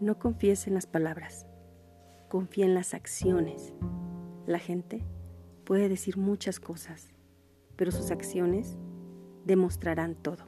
No confíes en las palabras, confía en las acciones. La gente puede decir muchas cosas, pero sus acciones demostrarán todo.